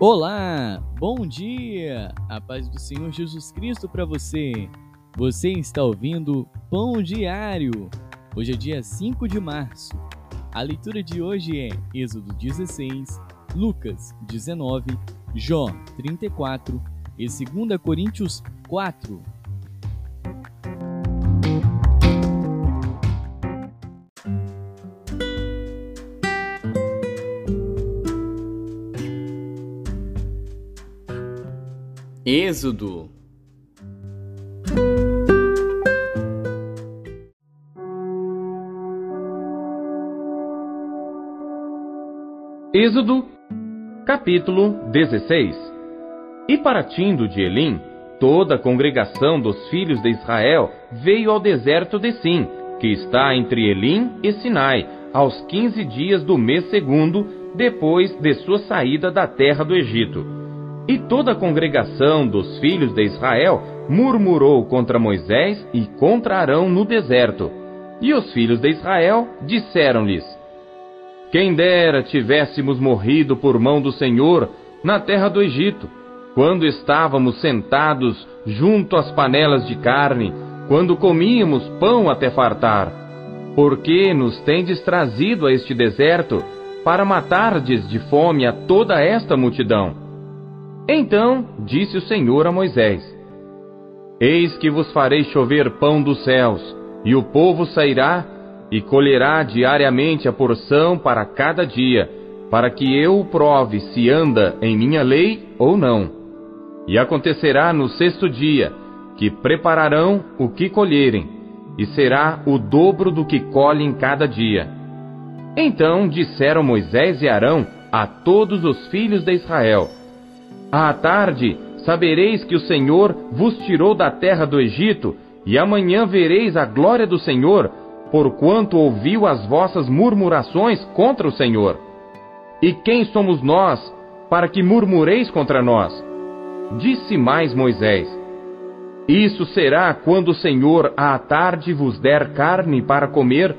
Olá, bom dia! A paz do Senhor Jesus Cristo para você. Você está ouvindo Pão Diário. Hoje é dia 5 de março. A leitura de hoje é Êxodo 16, Lucas 19, Jó 34 e 2 Coríntios 4. Êxodo Êxodo, capítulo 16 E partindo de Elim, toda a congregação dos filhos de Israel veio ao deserto de Sim, que está entre Elim e Sinai, aos quinze dias do mês segundo, depois de sua saída da terra do Egito. E toda a congregação dos filhos de Israel murmurou contra Moisés e contra Arão no deserto. E os filhos de Israel disseram-lhes: Quem dera tivéssemos morrido por mão do Senhor na terra do Egito, quando estávamos sentados junto às panelas de carne, quando comíamos pão até fartar. Por que nos tendes trazido a este deserto para matardes de fome a toda esta multidão? Então disse o Senhor a Moisés: Eis que vos farei chover pão dos céus, e o povo sairá e colherá diariamente a porção para cada dia, para que eu prove se anda em minha lei ou não. E acontecerá no sexto dia que prepararão o que colherem, e será o dobro do que colhem cada dia. Então disseram Moisés e Arão a todos os filhos de Israel: à tarde sabereis que o Senhor vos tirou da terra do Egito, e amanhã vereis a glória do Senhor, porquanto ouviu as vossas murmurações contra o Senhor. E quem somos nós, para que murmureis contra nós? Disse mais Moisés: Isso será quando o Senhor à tarde vos der carne para comer,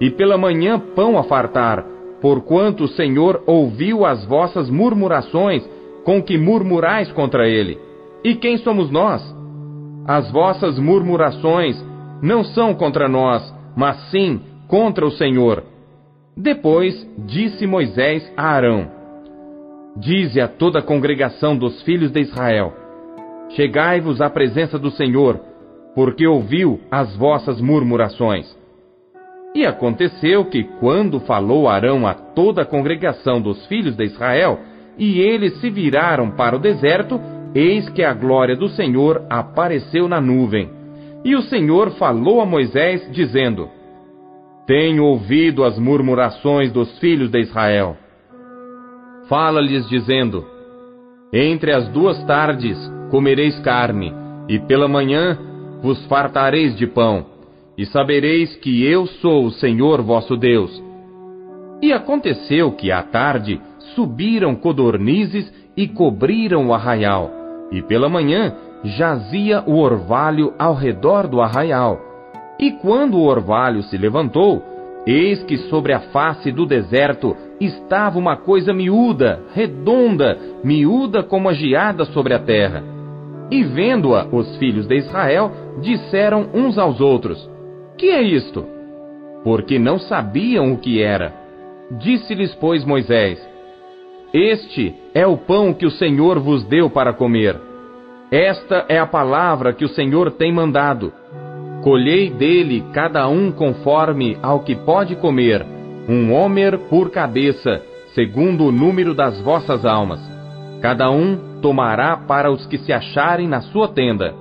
e pela manhã pão a fartar, porquanto o Senhor ouviu as vossas murmurações com que murmurais contra ele. E quem somos nós? As vossas murmurações não são contra nós, mas sim contra o Senhor. Depois disse Moisés a Arão: Dize a toda a congregação dos filhos de Israel: Chegai-vos à presença do Senhor, porque ouviu as vossas murmurações. E aconteceu que, quando falou Arão a toda a congregação dos filhos de Israel, e eles se viraram para o deserto, eis que a glória do Senhor apareceu na nuvem. E o Senhor falou a Moisés, dizendo: Tenho ouvido as murmurações dos filhos de Israel. Fala-lhes, dizendo: Entre as duas tardes comereis carne, e pela manhã vos fartareis de pão, e sabereis que eu sou o Senhor vosso Deus. E aconteceu que à tarde subiram codornizes e cobriram o arraial, e pela manhã jazia o orvalho ao redor do arraial. E quando o orvalho se levantou, eis que sobre a face do deserto estava uma coisa miúda, redonda, miúda como a geada sobre a terra. E vendo-a, os filhos de Israel disseram uns aos outros: Que é isto? Porque não sabiam o que era. Disse-lhes, pois, Moisés: este é o pão que o Senhor vos deu para comer. Esta é a palavra que o Senhor tem mandado. Colhei dele cada um conforme ao que pode comer, um homer por cabeça, segundo o número das vossas almas. Cada um tomará para os que se acharem na sua tenda.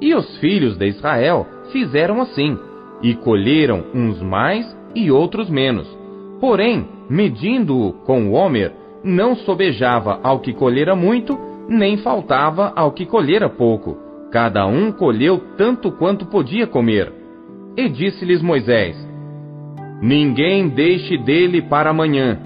E os filhos de Israel fizeram assim, e colheram uns mais e outros menos. Porém, medindo-o com o homer, não sobejava ao que colhera muito, nem faltava ao que colhera pouco. Cada um colheu tanto quanto podia comer. E disse-lhes Moisés: Ninguém deixe dele para amanhã.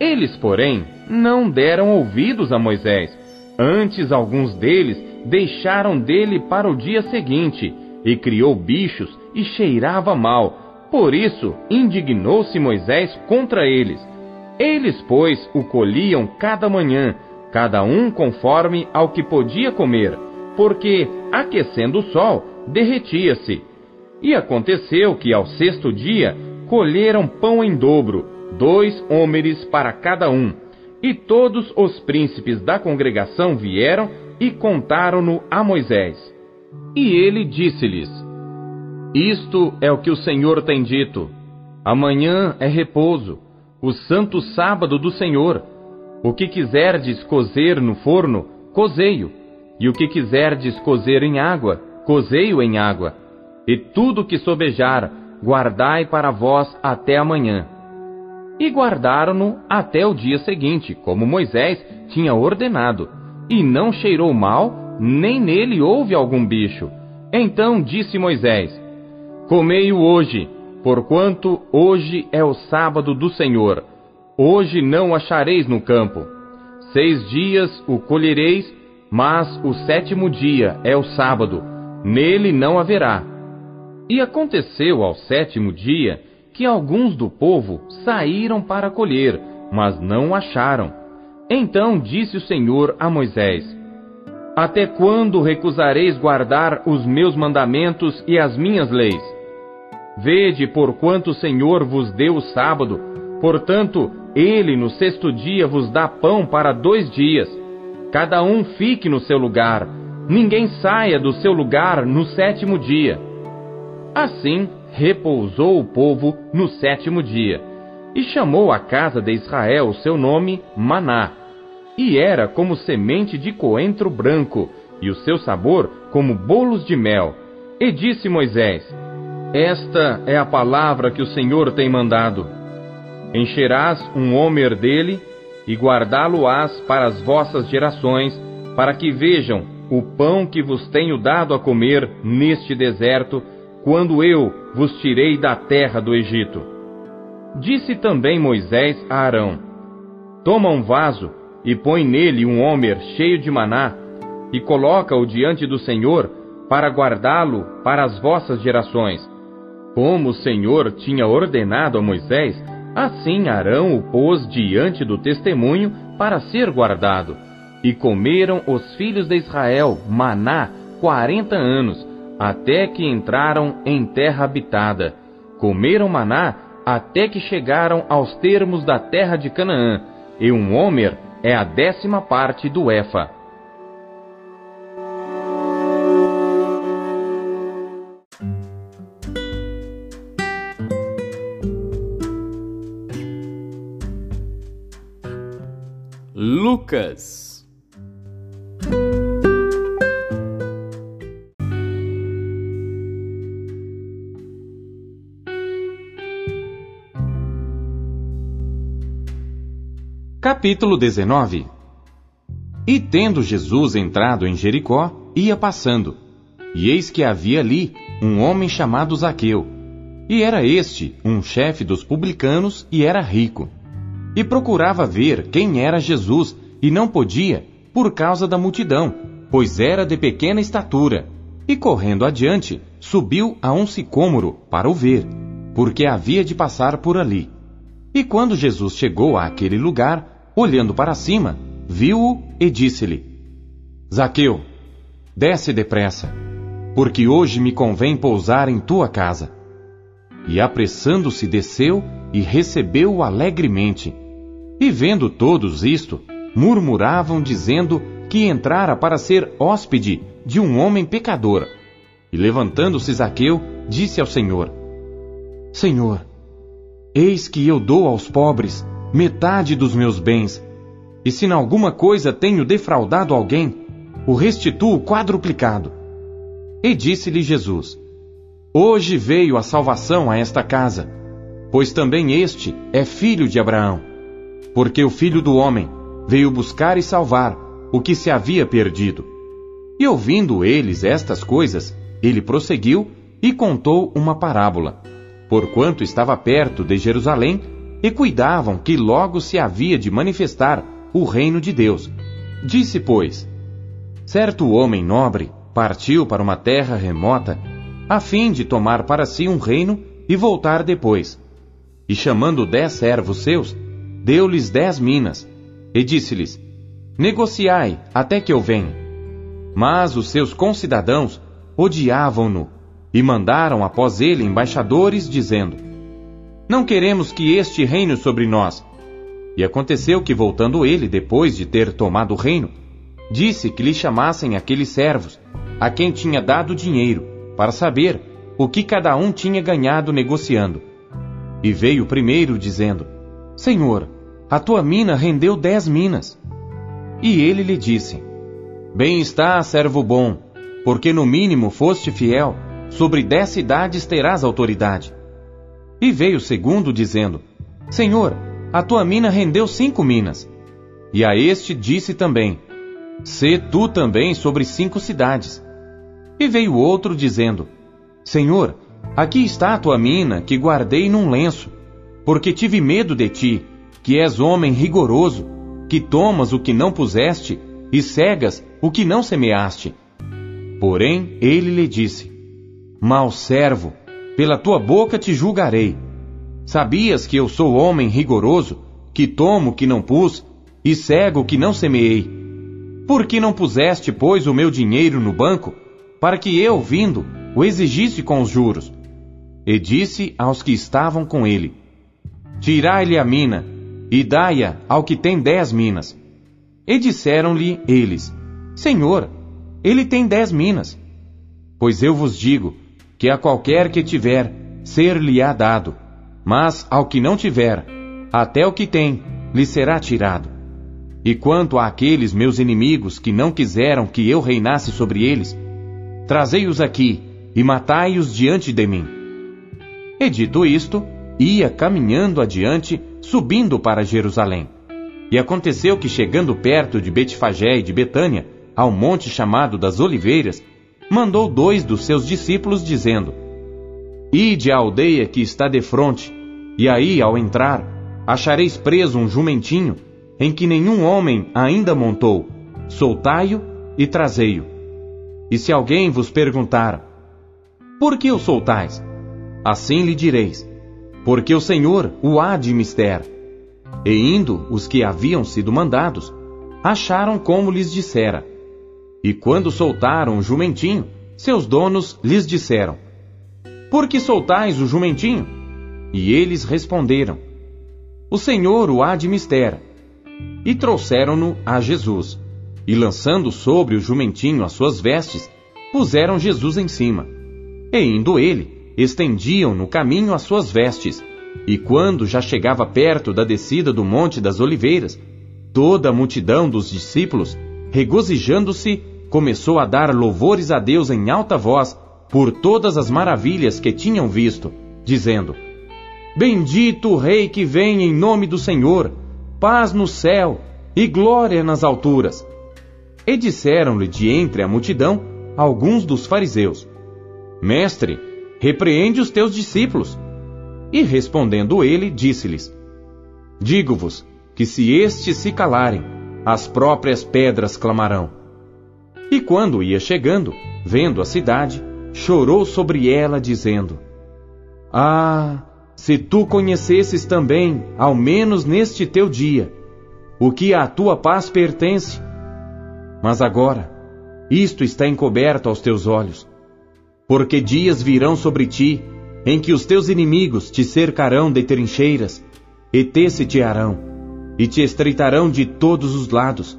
Eles, porém, não deram ouvidos a Moisés. Antes, alguns deles deixaram dele para o dia seguinte, e criou bichos e cheirava mal. Por isso, indignou-se Moisés contra eles Eles, pois, o colhiam cada manhã, cada um conforme ao que podia comer, porque, aquecendo o sol, derretia-se. E aconteceu que ao sexto dia colheram pão em dobro, dois homens para cada um. E todos os príncipes da congregação vieram e contaram-no a Moisés. E ele disse-lhes: Isto é o que o Senhor tem dito. Amanhã é repouso, o santo sábado do Senhor. O que quiserdes cozer no forno, cozei-o, e o que quiserdes cozer em água, cozei-o em água. E tudo que sobejar, guardai para vós até amanhã. E guardaram-no até o dia seguinte, como Moisés tinha ordenado, e não cheirou mal, nem nele houve algum bicho. Então disse Moisés: Comei-o hoje, porquanto hoje é o sábado do Senhor. Hoje não achareis no campo. Seis dias o colhereis, mas o sétimo dia é o sábado, nele não haverá. E aconteceu ao sétimo dia que alguns do povo saíram para colher, mas não acharam. Então disse o Senhor a Moisés: Até quando recusareis guardar os meus mandamentos e as minhas leis? Vede, porquanto o Senhor vos deu o sábado, portanto, ele no sexto dia vos dá pão para dois dias. Cada um fique no seu lugar, ninguém saia do seu lugar no sétimo dia. Assim repousou o povo no sétimo dia, e chamou a casa de Israel o seu nome Maná, e era como semente de coentro branco, e o seu sabor como bolos de mel. E disse Moisés: Esta é a palavra que o Senhor tem mandado. Encherás um homer dele, e guardá-lo-ás para as vossas gerações, para que vejam o pão que vos tenho dado a comer neste deserto, quando eu vos tirei da terra do Egito. Disse também Moisés a Arão: Toma um vaso e põe nele um homer cheio de maná, e coloca-o diante do Senhor, para guardá-lo para as vossas gerações. Como o Senhor tinha ordenado a Moisés, assim Arão o pôs diante do testemunho para ser guardado. E comeram os filhos de Israel maná quarenta anos, até que entraram em terra habitada. Comeram maná até que chegaram aos termos da terra de Canaã, e um homer é a décima parte do Efa. Lucas Capítulo 19 E tendo Jesus entrado em Jericó, ia passando. E eis que havia ali um homem chamado Zaqueu. E era este um chefe dos publicanos e era rico. E procurava ver quem era Jesus, e não podia, por causa da multidão, pois era de pequena estatura. E correndo adiante, subiu a um sicômoro para o ver, porque havia de passar por ali. E quando Jesus chegou àquele lugar, olhando para cima, viu-o e disse-lhe: Zaqueu, desce depressa, porque hoje me convém pousar em tua casa. E apressando-se desceu e recebeu-o alegremente. E vendo todos isto, murmuravam dizendo que entrara para ser hóspede de um homem pecador. E levantando-se Zaqueu, disse ao Senhor: Senhor, eis que eu dou aos pobres metade dos meus bens, e se em alguma coisa tenho defraudado alguém, o restituo quadruplicado. E disse-lhe Jesus: Hoje veio a salvação a esta casa, pois também este é filho de Abraão. Porque o filho do homem veio buscar e salvar o que se havia perdido. E ouvindo eles estas coisas, ele prosseguiu e contou uma parábola. Porquanto estava perto de Jerusalém e cuidavam que logo se havia de manifestar o reino de Deus. Disse, pois: Certo homem nobre partiu para uma terra remota, a fim de tomar para si um reino e voltar depois. E chamando dez servos seus, deu-lhes dez minas, e disse-lhes: Negociai até que eu venha. Mas os seus concidadãos odiavam-no e mandaram após ele embaixadores, dizendo: Não queremos que este reine sobre nós. E aconteceu que, voltando ele, depois de ter tomado o reino, disse que lhe chamassem aqueles servos, a quem tinha dado dinheiro, para saber o que cada um tinha ganhado negociando. E veio o primeiro, dizendo: Senhor, a tua mina rendeu dez minas. E ele lhe disse: Bem está, servo bom, porque no mínimo foste fiel sobre dez cidades terás autoridade. E veio o segundo, dizendo: Senhor, a tua mina rendeu cinco minas. E a este disse também: Sê tu também sobre cinco cidades. E veio outro, dizendo: Senhor, aqui está a tua mina, que guardei num lenço, porque tive medo de ti, que és homem rigoroso, que tomas o que não puseste e cegas o que não semeaste. Porém, ele lhe disse: Mal servo, pela tua boca te julgarei. Sabias que eu sou homem rigoroso, que tomo o que não pus, e cego o que não semeei? Por que não puseste, pois, o meu dinheiro no banco, para que eu, vindo, o exigisse com os juros? E disse aos que estavam com ele: Tirai-lhe a mina, e dai-a ao que tem dez minas. E disseram-lhe eles: Senhor, ele tem dez minas. Pois eu vos digo que a qualquer que tiver, ser-lhe-á dado, mas ao que não tiver, até o que tem, lhe será tirado. E quanto àqueles meus inimigos que não quiseram que eu reinasse sobre eles, trazei-os aqui e matai-os diante de mim. E dito isto, ia caminhando adiante, subindo para Jerusalém. E aconteceu que, chegando perto de Betfagé e de Betânia, ao monte chamado das Oliveiras, mandou dois dos seus discípulos, dizendo: Ide à aldeia que está defronte, e aí, ao entrar, achareis preso um jumentinho, em que nenhum homem ainda montou. Soltai-o e trazei-o. E se alguém vos perguntar: Por que o soltais? Assim lhe direis: Porque o Senhor o há de mister. E indo os que haviam sido mandados, acharam como lhes dissera e quando soltaram o jumentinho, seus donos lhes disseram: Por que soltais o jumentinho? E eles responderam: O Senhor o há de mister. E trouxeram-no a Jesus. E lançando sobre o jumentinho as suas vestes, puseram Jesus em cima. E indo ele, estendiam no caminho as suas vestes. E quando já chegava perto da descida do Monte das Oliveiras, toda a multidão dos discípulos, regozijando-se, começou a dar louvores a Deus em alta voz por todas as maravilhas que tinham visto, dizendo: Bendito o Rei que vem em nome do Senhor, paz no céu e glória nas alturas. E disseram-lhe de entre a multidão alguns dos fariseus: Mestre, repreende os teus discípulos. E respondendo ele, disse-lhes: Digo-vos que se estes se calarem, as próprias pedras clamarão. E quando ia chegando, vendo a cidade, chorou sobre ela, dizendo: Ah, se tu conhecesses também, ao menos neste teu dia, o que à tua paz pertence. Mas agora, isto está encoberto aos teus olhos. Porque dias virão sobre ti, em que os teus inimigos te cercarão de trincheiras, e te sitiarão, e te estreitarão de todos os lados,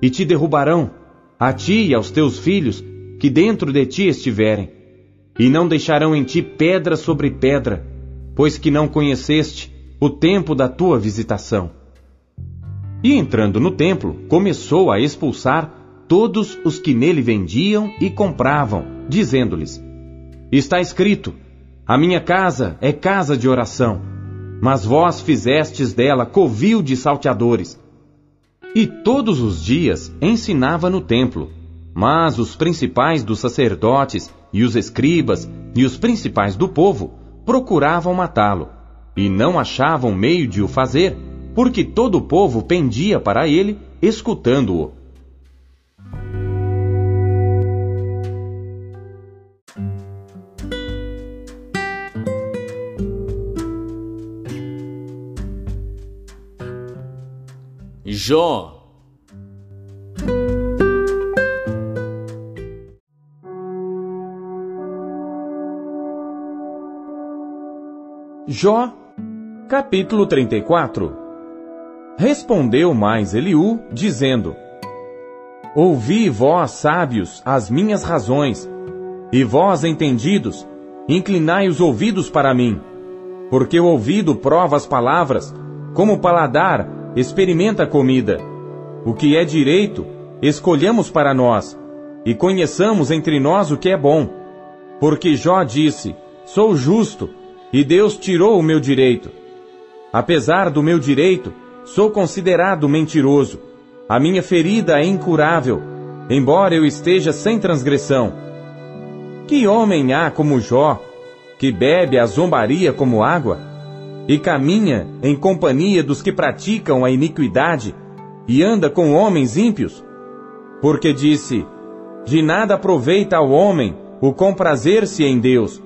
e te derrubarão a ti e aos teus filhos que dentro de ti estiverem, e não deixarão em ti pedra sobre pedra, pois que não conheceste o tempo da tua visitação. E entrando no templo, começou a expulsar todos os que nele vendiam e compravam, dizendo-lhes: Está escrito: A minha casa é casa de oração, mas vós fizestes dela covil de salteadores. E todos os dias ensinava no templo. Mas os principais dos sacerdotes, e os escribas, e os principais do povo procuravam matá-lo, e não achavam meio de o fazer, porque todo o povo pendia para ele, escutando-o. Jó Jó, capítulo 34 Respondeu mais Eliú, dizendo: Ouvi, vós, sábios, as minhas razões, e vós, entendidos, inclinai os ouvidos para mim. Porque o ouvido prova as palavras, como o paladar experimenta a comida. O que é direito, escolhamos para nós, e conheçamos entre nós o que é bom. Porque Jó disse: Sou justo, e Deus tirou o meu direito. Apesar do meu direito, sou considerado mentiroso. A minha ferida é incurável, embora eu esteja sem transgressão. Que homem há como Jó, que bebe a zombaria como água, e caminha em companhia dos que praticam a iniquidade, e anda com homens ímpios? Porque disse: De nada aproveita ao homem o comprazer-se em Deus.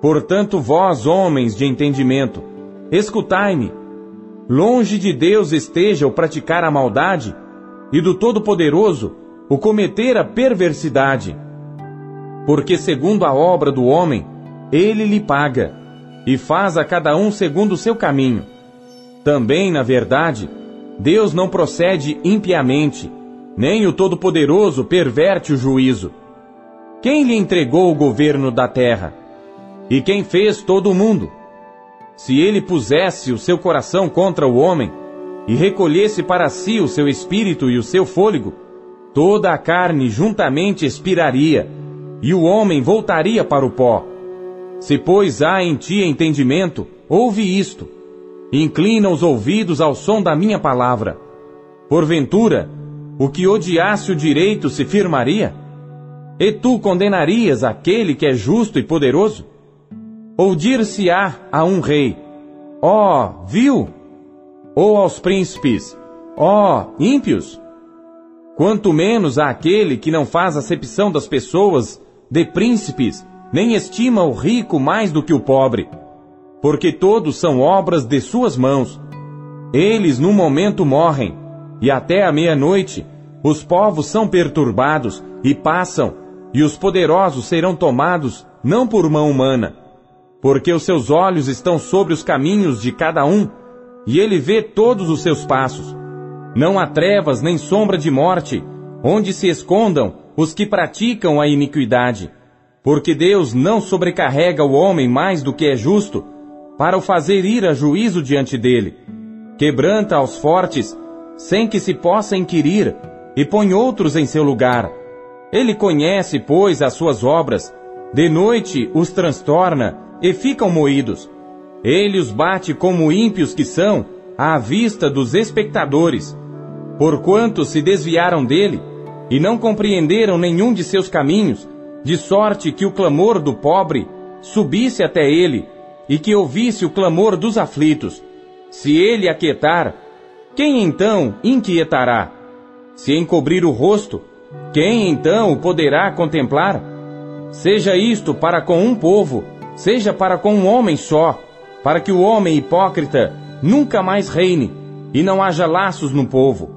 Portanto, vós, homens de entendimento, escutai-me. Longe de Deus esteja o praticar a maldade, e do Todo-Poderoso o cometer a perversidade. Porque, segundo a obra do homem, ele lhe paga, e faz a cada um segundo o seu caminho. Também, na verdade, Deus não procede impiamente, nem o Todo-Poderoso perverte o juízo. Quem lhe entregou o governo da terra? E quem fez todo o mundo? Se ele pusesse o seu coração contra o homem, e recolhesse para si o seu espírito e o seu fôlego, toda a carne juntamente expiraria, e o homem voltaria para o pó. Se, pois, há em ti entendimento, ouve isto. Inclina os ouvidos ao som da minha palavra. Porventura, o que odiasse o direito se firmaria? E tu condenarias aquele que é justo e poderoso? Ou dir-se-á a um rei: Ó, oh, viu? Ou aos príncipes: Ó, oh, ímpios? Quanto menos àquele que não faz acepção das pessoas, de príncipes, nem estima o rico mais do que o pobre, porque todos são obras de suas mãos. Eles num momento morrem, e até a meia-noite os povos são perturbados e passam, e os poderosos serão tomados não por mão humana, porque os seus olhos estão sobre os caminhos de cada um, e ele vê todos os seus passos. Não há trevas nem sombra de morte, onde se escondam os que praticam a iniquidade. Porque Deus não sobrecarrega o homem mais do que é justo, para o fazer ir a juízo diante dele. Quebranta aos fortes, sem que se possa inquirir, e põe outros em seu lugar. Ele conhece, pois, as suas obras, de noite os transtorna e ficam moídos. Ele os bate como ímpios que são, à vista dos espectadores. Porquanto se desviaram dele, e não compreenderam nenhum de seus caminhos, de sorte que o clamor do pobre subisse até ele, e que ouvisse o clamor dos aflitos. Se ele aquietar, quem então inquietará? Se encobrir o rosto, quem então o poderá contemplar? Seja isto para com um povo, seja para com um homem só, para que o homem hipócrita nunca mais reine e não haja laços no povo.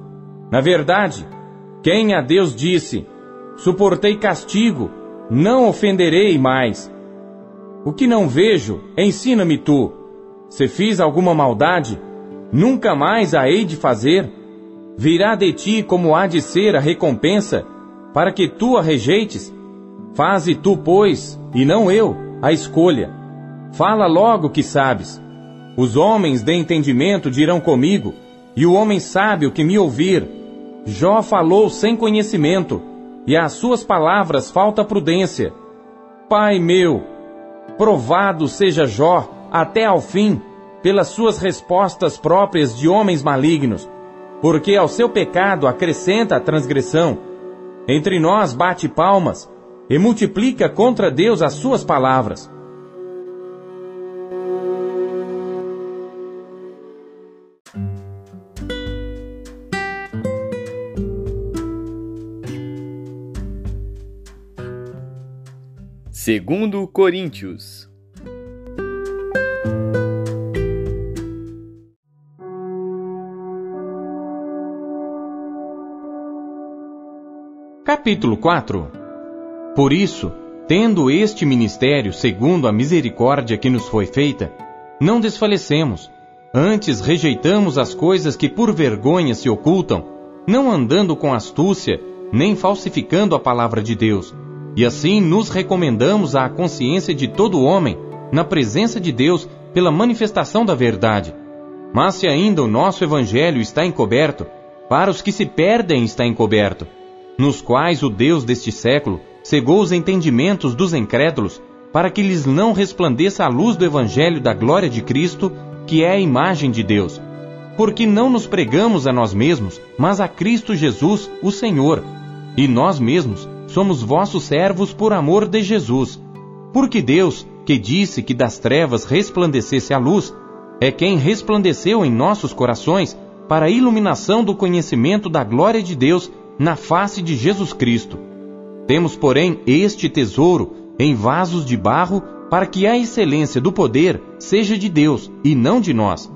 Na verdade, quem a Deus disse: Suportei castigo, não ofenderei mais. O que não vejo, ensina-me tu. Se fiz alguma maldade, nunca mais a hei de fazer. Virá de ti como há de ser a recompensa, para que tu a rejeites. Faze tu, pois, e não eu a escolha. Fala logo que sabes. Os homens de entendimento dirão comigo, e o homem sábio que me ouvir. Jó falou sem conhecimento, e às suas palavras falta prudência. Pai meu, provado seja Jó até ao fim, pelas suas respostas próprias de homens malignos, porque ao seu pecado acrescenta a transgressão. Entre nós bate palmas, e multiplica contra Deus as suas palavras. Segundo Coríntios. Capítulo 4. Por isso, tendo este ministério segundo a misericórdia que nos foi feita, não desfalecemos, antes rejeitamos as coisas que por vergonha se ocultam, não andando com astúcia, nem falsificando a palavra de Deus, e assim nos recomendamos à consciência de todo homem, na presença de Deus, pela manifestação da verdade. Mas se ainda o nosso evangelho está encoberto, para os que se perdem está encoberto, nos quais o Deus deste século cegou os entendimentos dos incrédulos, para que lhes não resplandeça a luz do Evangelho da glória de Cristo, que é a imagem de Deus. Porque não nos pregamos a nós mesmos, mas a Cristo Jesus, o Senhor. E nós mesmos somos vossos servos por amor de Jesus. Porque Deus, que disse que das trevas resplandecesse a luz, é quem resplandeceu em nossos corações para a iluminação do conhecimento da glória de Deus na face de Jesus Cristo. Temos, porém, este tesouro em vasos de barro para que a excelência do poder seja de Deus e não de nós.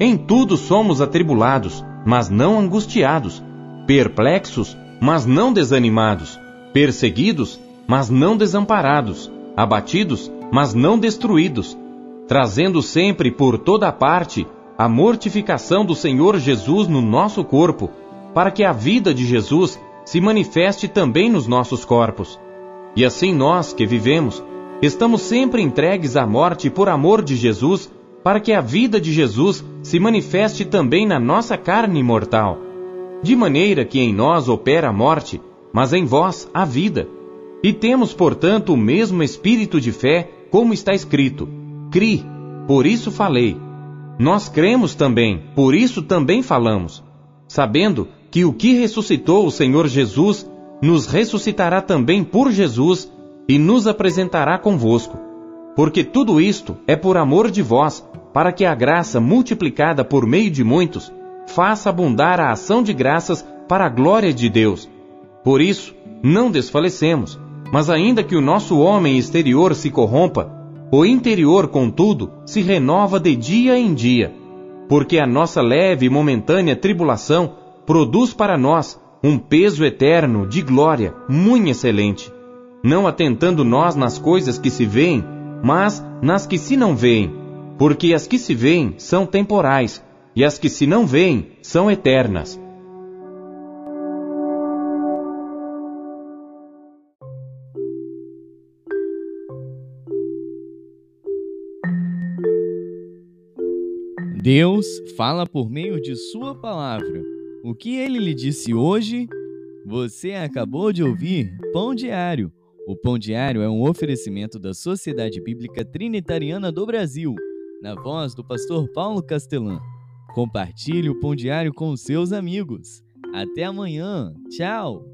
Em tudo somos atribulados, mas não angustiados, perplexos, mas não desanimados, perseguidos, mas não desamparados, abatidos, mas não destruídos, trazendo sempre por toda parte a mortificação do Senhor Jesus no nosso corpo, para que a vida de Jesus se manifeste também nos nossos corpos. E assim nós que vivemos, estamos sempre entregues à morte por amor de Jesus, para que a vida de Jesus se manifeste também na nossa carne mortal. De maneira que em nós opera a morte, mas em vós a vida. E temos, portanto, o mesmo espírito de fé, como está escrito: Cri, por isso falei. Nós cremos também, por isso também falamos, sabendo que o que ressuscitou o Senhor Jesus nos ressuscitará também por Jesus e nos apresentará convosco. Porque tudo isto é por amor de vós, para que a graça multiplicada por meio de muitos faça abundar a ação de graças para a glória de Deus. Por isso, não desfalecemos, mas ainda que o nosso homem exterior se corrompa, o interior, contudo, se renova de dia em dia, porque a nossa leve e momentânea tribulação produz para nós um peso eterno de glória muito excelente, não atentando nós nas coisas que se veem, mas nas que se não veem, porque as que se veem são temporais, e as que se não veem são eternas. Deus fala por meio de Sua palavra. O que ele lhe disse hoje? Você acabou de ouvir Pão Diário. O Pão Diário é um oferecimento da Sociedade Bíblica Trinitariana do Brasil, na voz do pastor Paulo Castelã. Compartilhe o Pão Diário com seus amigos. Até amanhã. Tchau!